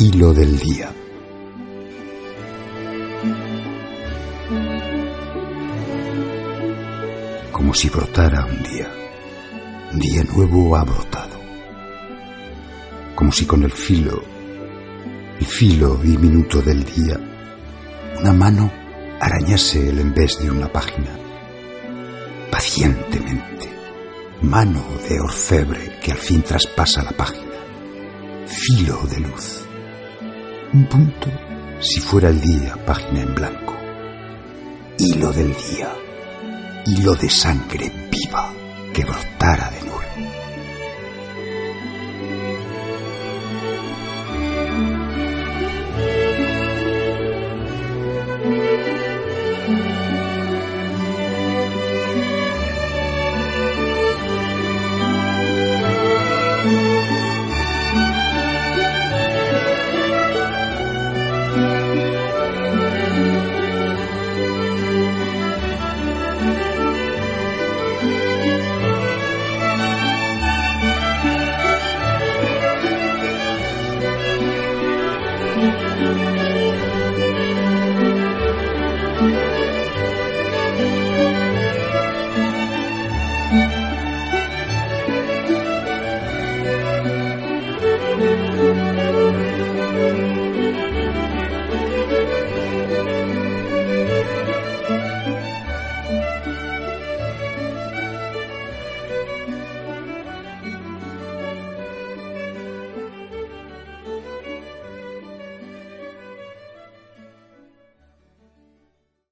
Hilo del día. Como si brotara un día. Un día nuevo ha brotado. Como si con el filo, el filo diminuto del día, una mano arañase el envés de una página. Pacientemente, mano de orfebre que al fin traspasa la página. Filo de luz un punto si fuera el día, página en blanco. Hilo del día, hilo de sangre viva que brotara de nuevo.